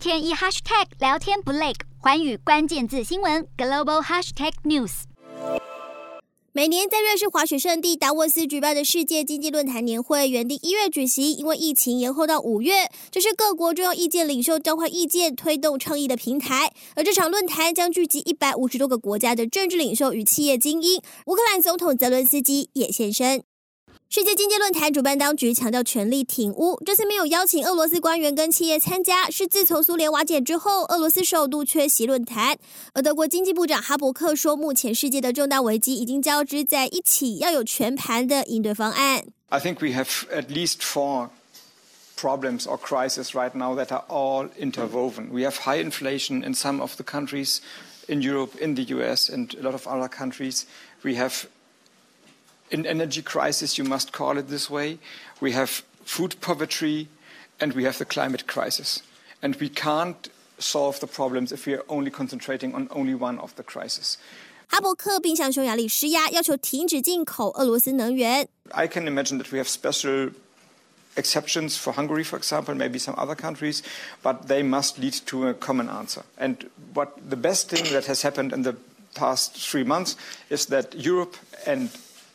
天一 hashtag 聊天不累，寰宇关键字新闻 global hashtag news。每年在瑞士滑雪胜地达沃斯举办的世界经济论坛年会原定一月举行，因为疫情延后到五月。这是各国重要意见领袖交换意见、推动倡议的平台。而这场论坛将聚集一百五十多个国家的政治领袖与企业精英。乌克兰总统泽伦斯基也现身。世界经济论坛主办当局强调全力挺乌，这次没有邀请俄罗斯官员跟企业参加，是自从苏联瓦解之后，俄罗斯首度缺席论坛。而德国经济部长哈伯克说，目前世界的重大危机已经交织在一起，要有全盘的应对方案。I think we have at least four problems or crises right now that are all interwoven. We have high inflation in some of the countries in Europe, in the US, and a lot of other countries. We have An energy crisis, you must call it this way. We have food poverty, and we have the climate crisis. And we can't solve the problems if we are only concentrating on only one of the crises. 哈伯克并向匈牙利施压，要求停止进口俄罗斯能源。I can imagine that we have special exceptions for Hungary, for example, maybe some other countries, but they must lead to a common answer. And what the best thing that has happened in the past three months is that Europe and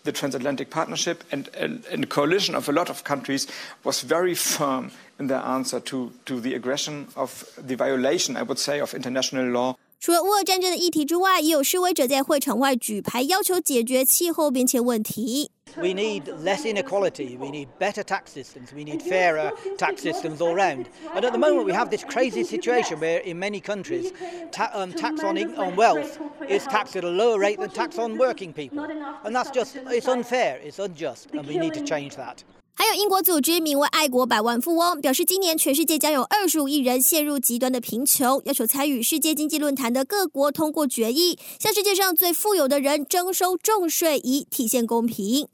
the transatlantic partnership and, and, a coalition of a lot of countries was very firm in their answer to, to the aggression of the violation, I would say, of international law. 除了乌俄战争的议题之外，也有示威者在会场外举牌，要求解决气候变迁问题。We need less inequality. We need better tax systems. We need fairer tax systems all round. And at the moment, we have this crazy situation where, in many countries, ta um, tax on, on wealth is taxed at a lower rate than tax on working people. And that's just, it's unfair, it's unjust, and we need to change that. 还有英国组织名为“爱国百万富翁”，表示今年全世界将有二十五亿人陷入极端的贫穷，要求参与世界经济论坛的各国通过决议，向世界上最富有的人征收重税，以体现公平。